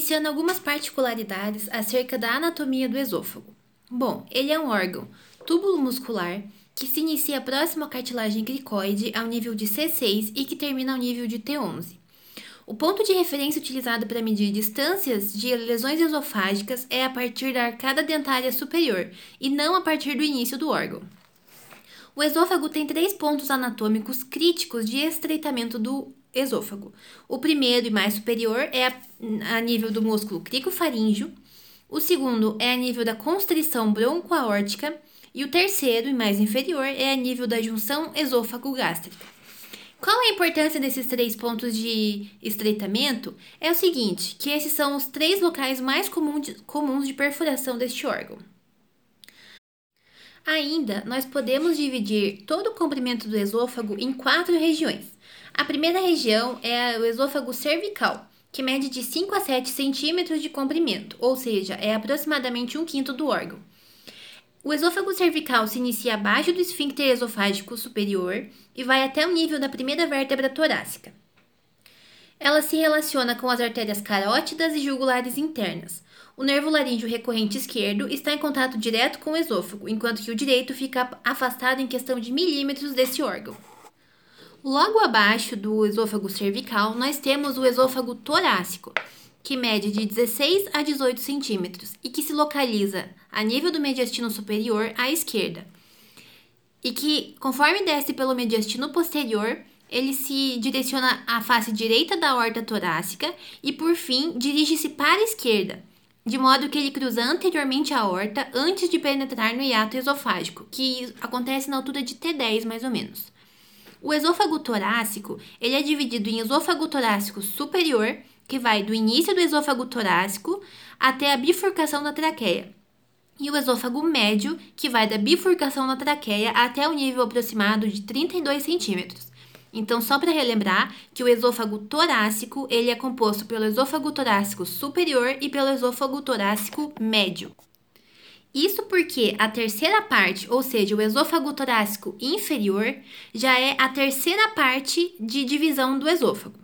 iniciando algumas particularidades acerca da anatomia do esôfago. Bom, ele é um órgão túbulo muscular que se inicia próximo à cartilagem cricoide ao nível de C6 e que termina ao nível de T11. O ponto de referência utilizado para medir distâncias de lesões esofágicas é a partir da arcada dentária superior e não a partir do início do órgão. O esôfago tem três pontos anatômicos críticos de estreitamento do esôfago. O primeiro e mais superior é a, nível do músculo cricofaríngeo, o segundo é a nível da constrição broncoaórtica e o terceiro e mais inferior é a nível da junção esôfago-gástrica. Qual a importância desses três pontos de estreitamento? É o seguinte, que esses são os três locais mais comuns de perfuração deste órgão. Ainda, nós podemos dividir todo o comprimento do esôfago em quatro regiões. A primeira região é o esôfago cervical, que mede de 5 a 7 centímetros de comprimento, ou seja, é aproximadamente um quinto do órgão. O esôfago cervical se inicia abaixo do esfíncter esofágico superior e vai até o nível da primeira vértebra torácica. Ela se relaciona com as artérias carótidas e jugulares internas. O nervo laríngeo recorrente esquerdo está em contato direto com o esôfago, enquanto que o direito fica afastado em questão de milímetros desse órgão. Logo abaixo do esôfago cervical, nós temos o esôfago torácico, que mede de 16 a 18 centímetros e que se localiza a nível do mediastino superior à esquerda. E que, conforme desce pelo mediastino posterior, ele se direciona à face direita da horta torácica e, por fim, dirige-se para a esquerda, de modo que ele cruza anteriormente a horta antes de penetrar no hiato esofágico, que acontece na altura de T10 mais ou menos. O esôfago torácico, ele é dividido em esôfago torácico superior, que vai do início do esôfago torácico até a bifurcação da traqueia, e o esôfago médio, que vai da bifurcação da traqueia até o nível aproximado de 32 centímetros. Então, só para relembrar que o esôfago torácico ele é composto pelo esôfago torácico superior e pelo esôfago torácico médio. Isso porque a terceira parte, ou seja, o esôfago torácico inferior, já é a terceira parte de divisão do esôfago.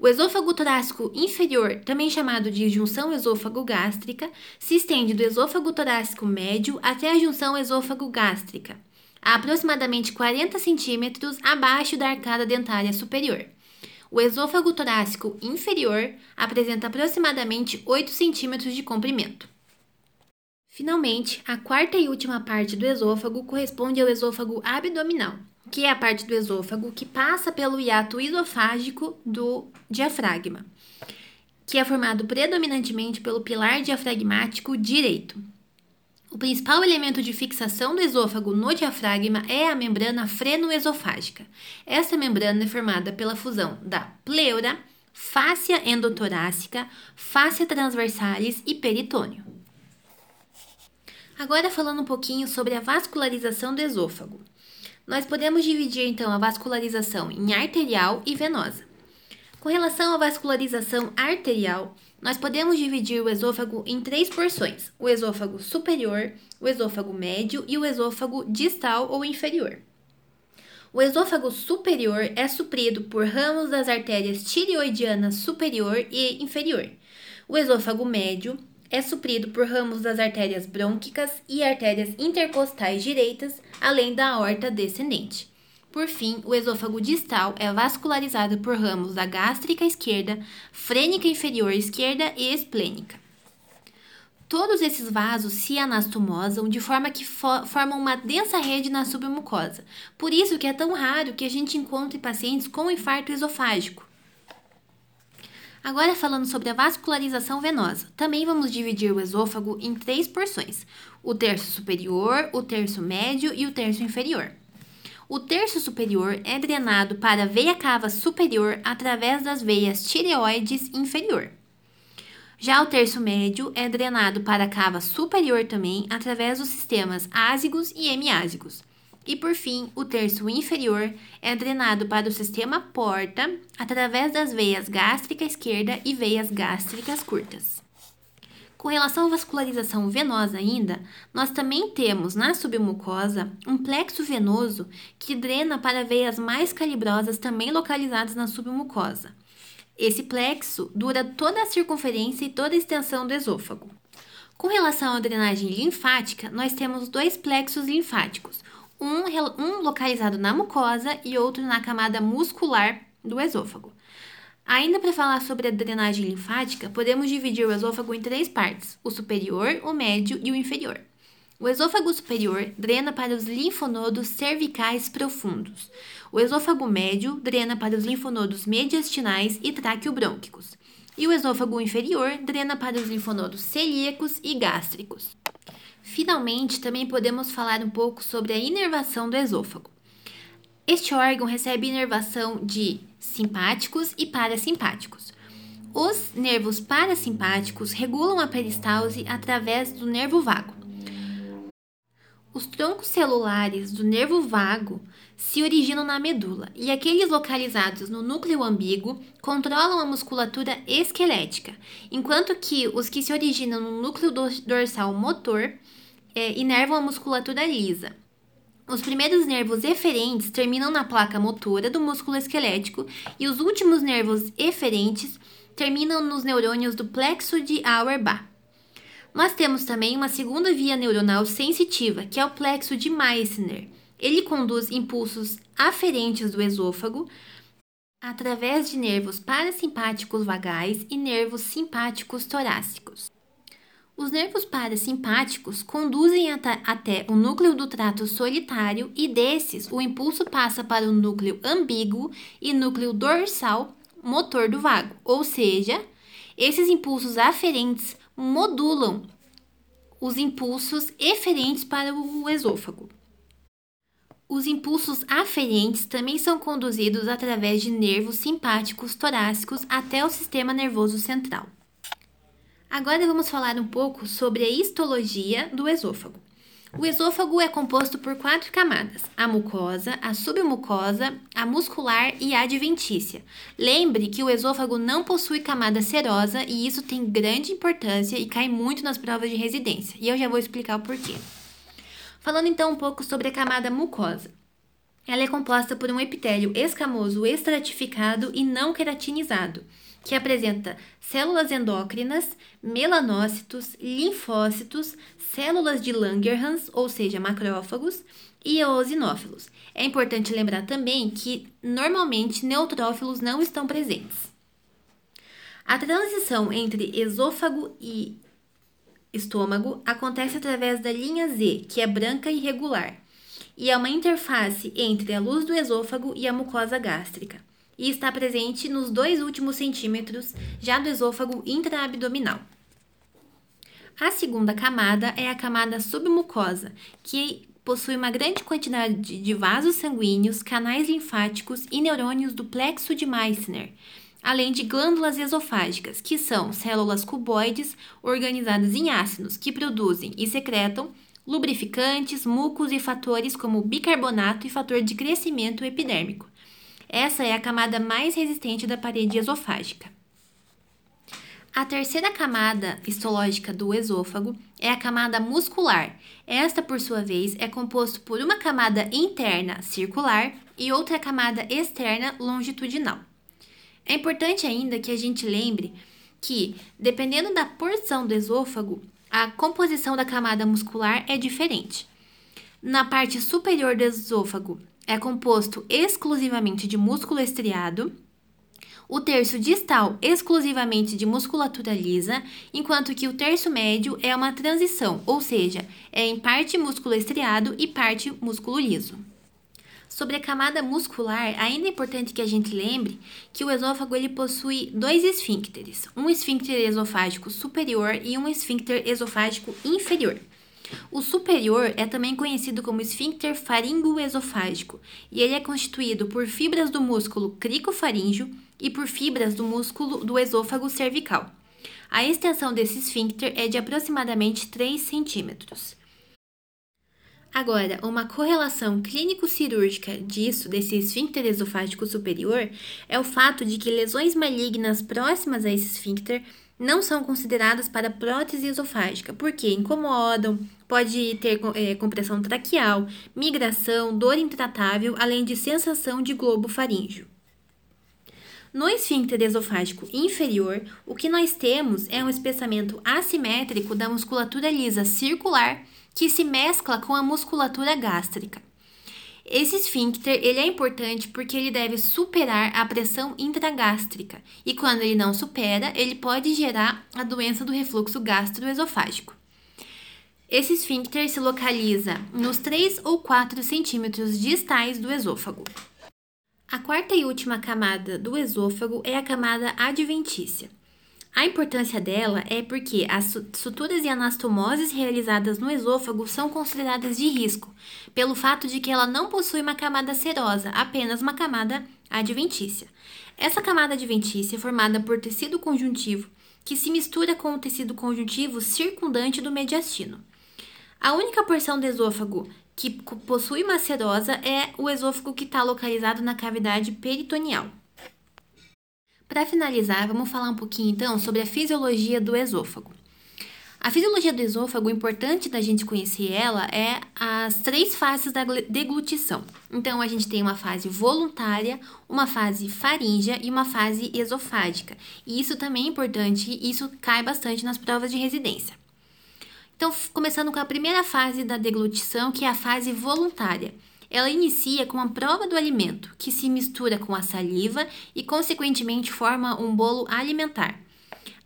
O esôfago torácico inferior, também chamado de junção esôfago-gástrica, se estende do esôfago torácico médio até a junção esôfago-gástrica, a aproximadamente 40 centímetros abaixo da arcada dentária superior. O esôfago torácico inferior apresenta aproximadamente 8 centímetros de comprimento. Finalmente, a quarta e última parte do esôfago corresponde ao esôfago abdominal, que é a parte do esôfago que passa pelo hiato esofágico do diafragma, que é formado predominantemente pelo pilar diafragmático direito. O principal elemento de fixação do esôfago no diafragma é a membrana freno-esofágica. Essa membrana é formada pela fusão da pleura, fáscia endotorácica, fáscia transversalis e peritônio. Agora falando um pouquinho sobre a vascularização do esôfago. Nós podemos dividir então a vascularização em arterial e venosa. Com relação à vascularização arterial, nós podemos dividir o esôfago em três porções: o esôfago superior, o esôfago médio e o esôfago distal ou inferior. O esôfago superior é suprido por ramos das artérias tireoidiana superior e inferior. O esôfago médio é suprido por ramos das artérias brônquicas e artérias intercostais direitas, além da aorta descendente. Por fim, o esôfago distal é vascularizado por ramos da gástrica esquerda, frênica inferior esquerda e esplênica. Todos esses vasos se anastomosam de forma que fo formam uma densa rede na submucosa. Por isso que é tão raro que a gente encontre pacientes com infarto esofágico. Agora falando sobre a vascularização venosa, também vamos dividir o esôfago em três porções: o terço superior, o terço médio e o terço inferior. O terço superior é drenado para a veia cava superior através das veias tireoides inferior. Já o terço médio é drenado para a cava superior também através dos sistemas ázigos e hemiázigos. E por fim, o terço inferior é drenado para o sistema porta através das veias gástrica esquerda e veias gástricas curtas. Com relação à vascularização venosa ainda, nós também temos na submucosa um plexo venoso que drena para veias mais calibrosas também localizadas na submucosa. Esse plexo dura toda a circunferência e toda a extensão do esôfago. Com relação à drenagem linfática, nós temos dois plexos linfáticos, um, um localizado na mucosa e outro na camada muscular do esôfago. Ainda para falar sobre a drenagem linfática, podemos dividir o esôfago em três partes: o superior, o médio e o inferior. O esôfago superior drena para os linfonodos cervicais profundos. O esôfago médio drena para os linfonodos mediastinais e traqueobrônquicos. E o esôfago inferior drena para os linfonodos celíacos e gástricos. Finalmente, também podemos falar um pouco sobre a inervação do esôfago. Este órgão recebe inervação de simpáticos e parasimpáticos. Os nervos parasimpáticos regulam a peristalse através do nervo vago. Os troncos celulares do nervo vago se originam na medula e aqueles localizados no núcleo ambíguo controlam a musculatura esquelética, enquanto que os que se originam no núcleo dorsal motor é, inervam a musculatura lisa. Os primeiros nervos eferentes terminam na placa motora do músculo esquelético e os últimos nervos eferentes terminam nos neurônios do plexo de Auerbach. Nós temos também uma segunda via neuronal sensitiva, que é o plexo de Meissner. Ele conduz impulsos aferentes do esôfago através de nervos parasimpáticos vagais e nervos simpáticos torácicos. Os nervos parasimpáticos conduzem até o núcleo do trato solitário e desses o impulso passa para o núcleo ambíguo e núcleo dorsal motor do vago, ou seja, esses impulsos aferentes modulam os impulsos eferentes para o esôfago. Os impulsos aferentes também são conduzidos através de nervos simpáticos torácicos até o sistema nervoso central. Agora vamos falar um pouco sobre a histologia do esôfago. O esôfago é composto por quatro camadas: a mucosa, a submucosa, a muscular e a adventícia. Lembre que o esôfago não possui camada serosa e isso tem grande importância e cai muito nas provas de residência. E eu já vou explicar o porquê. Falando então um pouco sobre a camada mucosa. Ela é composta por um epitélio escamoso estratificado e não queratinizado que apresenta células endócrinas, melanócitos, linfócitos, células de Langerhans, ou seja, macrófagos, e eosinófilos. É importante lembrar também que normalmente neutrófilos não estão presentes. A transição entre esôfago e estômago acontece através da linha Z, que é branca e regular, e é uma interface entre a luz do esôfago e a mucosa gástrica e está presente nos dois últimos centímetros já do esôfago intraabdominal. A segunda camada é a camada submucosa, que possui uma grande quantidade de vasos sanguíneos, canais linfáticos e neurônios do plexo de Meissner, além de glândulas esofágicas, que são células cuboides organizadas em ácidos que produzem e secretam lubrificantes, mucos e fatores como bicarbonato e fator de crescimento epidérmico, essa é a camada mais resistente da parede esofágica. A terceira camada histológica do esôfago é a camada muscular. Esta, por sua vez, é composto por uma camada interna circular e outra camada externa longitudinal. É importante ainda que a gente lembre que, dependendo da porção do esôfago, a composição da camada muscular é diferente. Na parte superior do esôfago, é composto exclusivamente de músculo estriado, o terço distal exclusivamente de musculatura lisa, enquanto que o terço médio é uma transição, ou seja, é em parte músculo estriado e parte músculo liso. Sobre a camada muscular, ainda é importante que a gente lembre que o esôfago ele possui dois esfíncteres, um esfíncter esofágico superior e um esfíncter esofágico inferior. O superior é também conhecido como esfíncter faringoesofágico e ele é constituído por fibras do músculo cricofaríngeo e por fibras do músculo do esôfago cervical. A extensão desse esfíncter é de aproximadamente 3 centímetros. Agora, uma correlação clínico-cirúrgica disso, desse esfíncter esofágico superior, é o fato de que lesões malignas próximas a esse esfíncter não são consideradas para prótese esofágica, porque incomodam, pode ter é, compressão traqueal, migração, dor intratável, além de sensação de globo faríngeo. No esfíncter esofágico inferior, o que nós temos é um espessamento assimétrico da musculatura lisa circular que se mescla com a musculatura gástrica. Esse esfíncter ele é importante porque ele deve superar a pressão intragástrica e quando ele não supera, ele pode gerar a doença do refluxo gastroesofágico. Esse esfíncter se localiza nos 3 ou 4 centímetros distais do esôfago. A quarta e última camada do esôfago é a camada adventícia. A importância dela é porque as suturas e anastomoses realizadas no esôfago são consideradas de risco, pelo fato de que ela não possui uma camada serosa, apenas uma camada adventícia. Essa camada adventícia é formada por tecido conjuntivo, que se mistura com o tecido conjuntivo circundante do mediastino. A única porção do esôfago que possui uma serosa é o esôfago que está localizado na cavidade peritoneal. Para finalizar, vamos falar um pouquinho então sobre a fisiologia do esôfago. A fisiologia do esôfago, importante da gente conhecer ela, é as três fases da deglutição. Então, a gente tem uma fase voluntária, uma fase faríngea e uma fase esofágica. E isso também é importante, isso cai bastante nas provas de residência. Então, começando com a primeira fase da deglutição, que é a fase voluntária. Ela inicia com a prova do alimento, que se mistura com a saliva e, consequentemente, forma um bolo alimentar.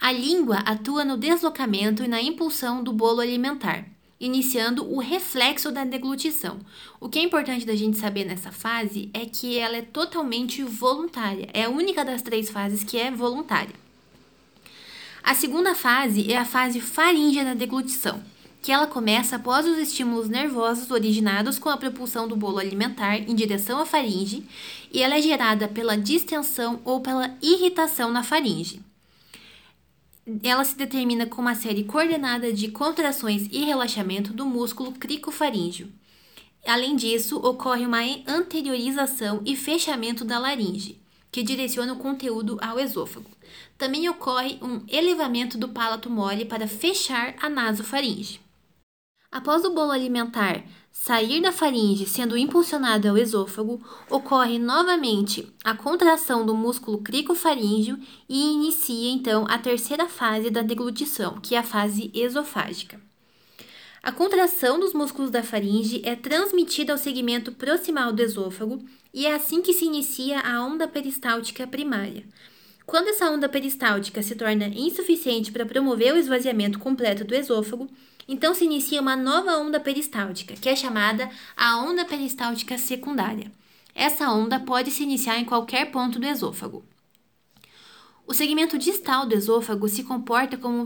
A língua atua no deslocamento e na impulsão do bolo alimentar, iniciando o reflexo da deglutição. O que é importante da gente saber nessa fase é que ela é totalmente voluntária, é a única das três fases que é voluntária. A segunda fase é a fase faríngea da deglutição que ela começa após os estímulos nervosos originados com a propulsão do bolo alimentar em direção à faringe e ela é gerada pela distensão ou pela irritação na faringe. Ela se determina com uma série coordenada de contrações e relaxamento do músculo cricofaríngeo. Além disso, ocorre uma anteriorização e fechamento da laringe, que direciona o conteúdo ao esôfago. Também ocorre um elevamento do palato mole para fechar a nasofaringe. Após o bolo alimentar sair da faringe sendo impulsionado ao esôfago, ocorre novamente a contração do músculo cricofaríngeo e inicia então a terceira fase da deglutição, que é a fase esofágica. A contração dos músculos da faringe é transmitida ao segmento proximal do esôfago e é assim que se inicia a onda peristáltica primária. Quando essa onda peristáltica se torna insuficiente para promover o esvaziamento completo do esôfago, então se inicia uma nova onda peristáltica, que é chamada a onda peristáltica secundária. Essa onda pode se iniciar em qualquer ponto do esôfago. O segmento distal do esôfago se comporta como um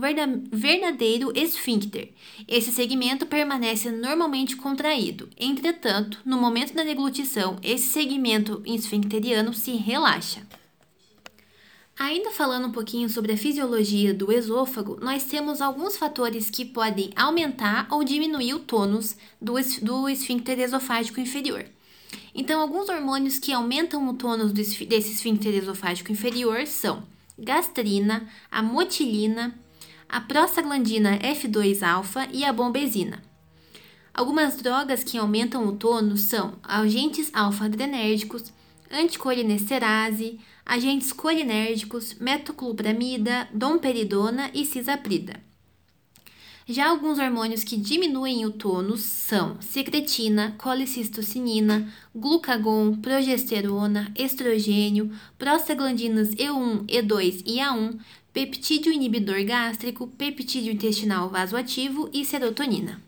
verdadeiro esfíncter. Esse segmento permanece normalmente contraído. Entretanto, no momento da deglutição, esse segmento esfincteriano se relaxa. Ainda falando um pouquinho sobre a fisiologia do esôfago, nós temos alguns fatores que podem aumentar ou diminuir o tônus do, do esfíncter esofágico inferior. Então, alguns hormônios que aumentam o tônus desse esfíncter esofágico inferior são gastrina, a motilina, a prostaglandina F2-alfa e a bombezina. Algumas drogas que aumentam o tônus são agentes alfa-adrenérgicos, anticolinesterase, agentes colinérgicos, metoclopramida, domperidona e cisaprida. Já alguns hormônios que diminuem o tônus são secretina, colicistocinina, glucagon, progesterona, estrogênio, prostaglandinas E1, E2 e A1, peptídeo inibidor gástrico, peptídeo intestinal vasoativo e serotonina.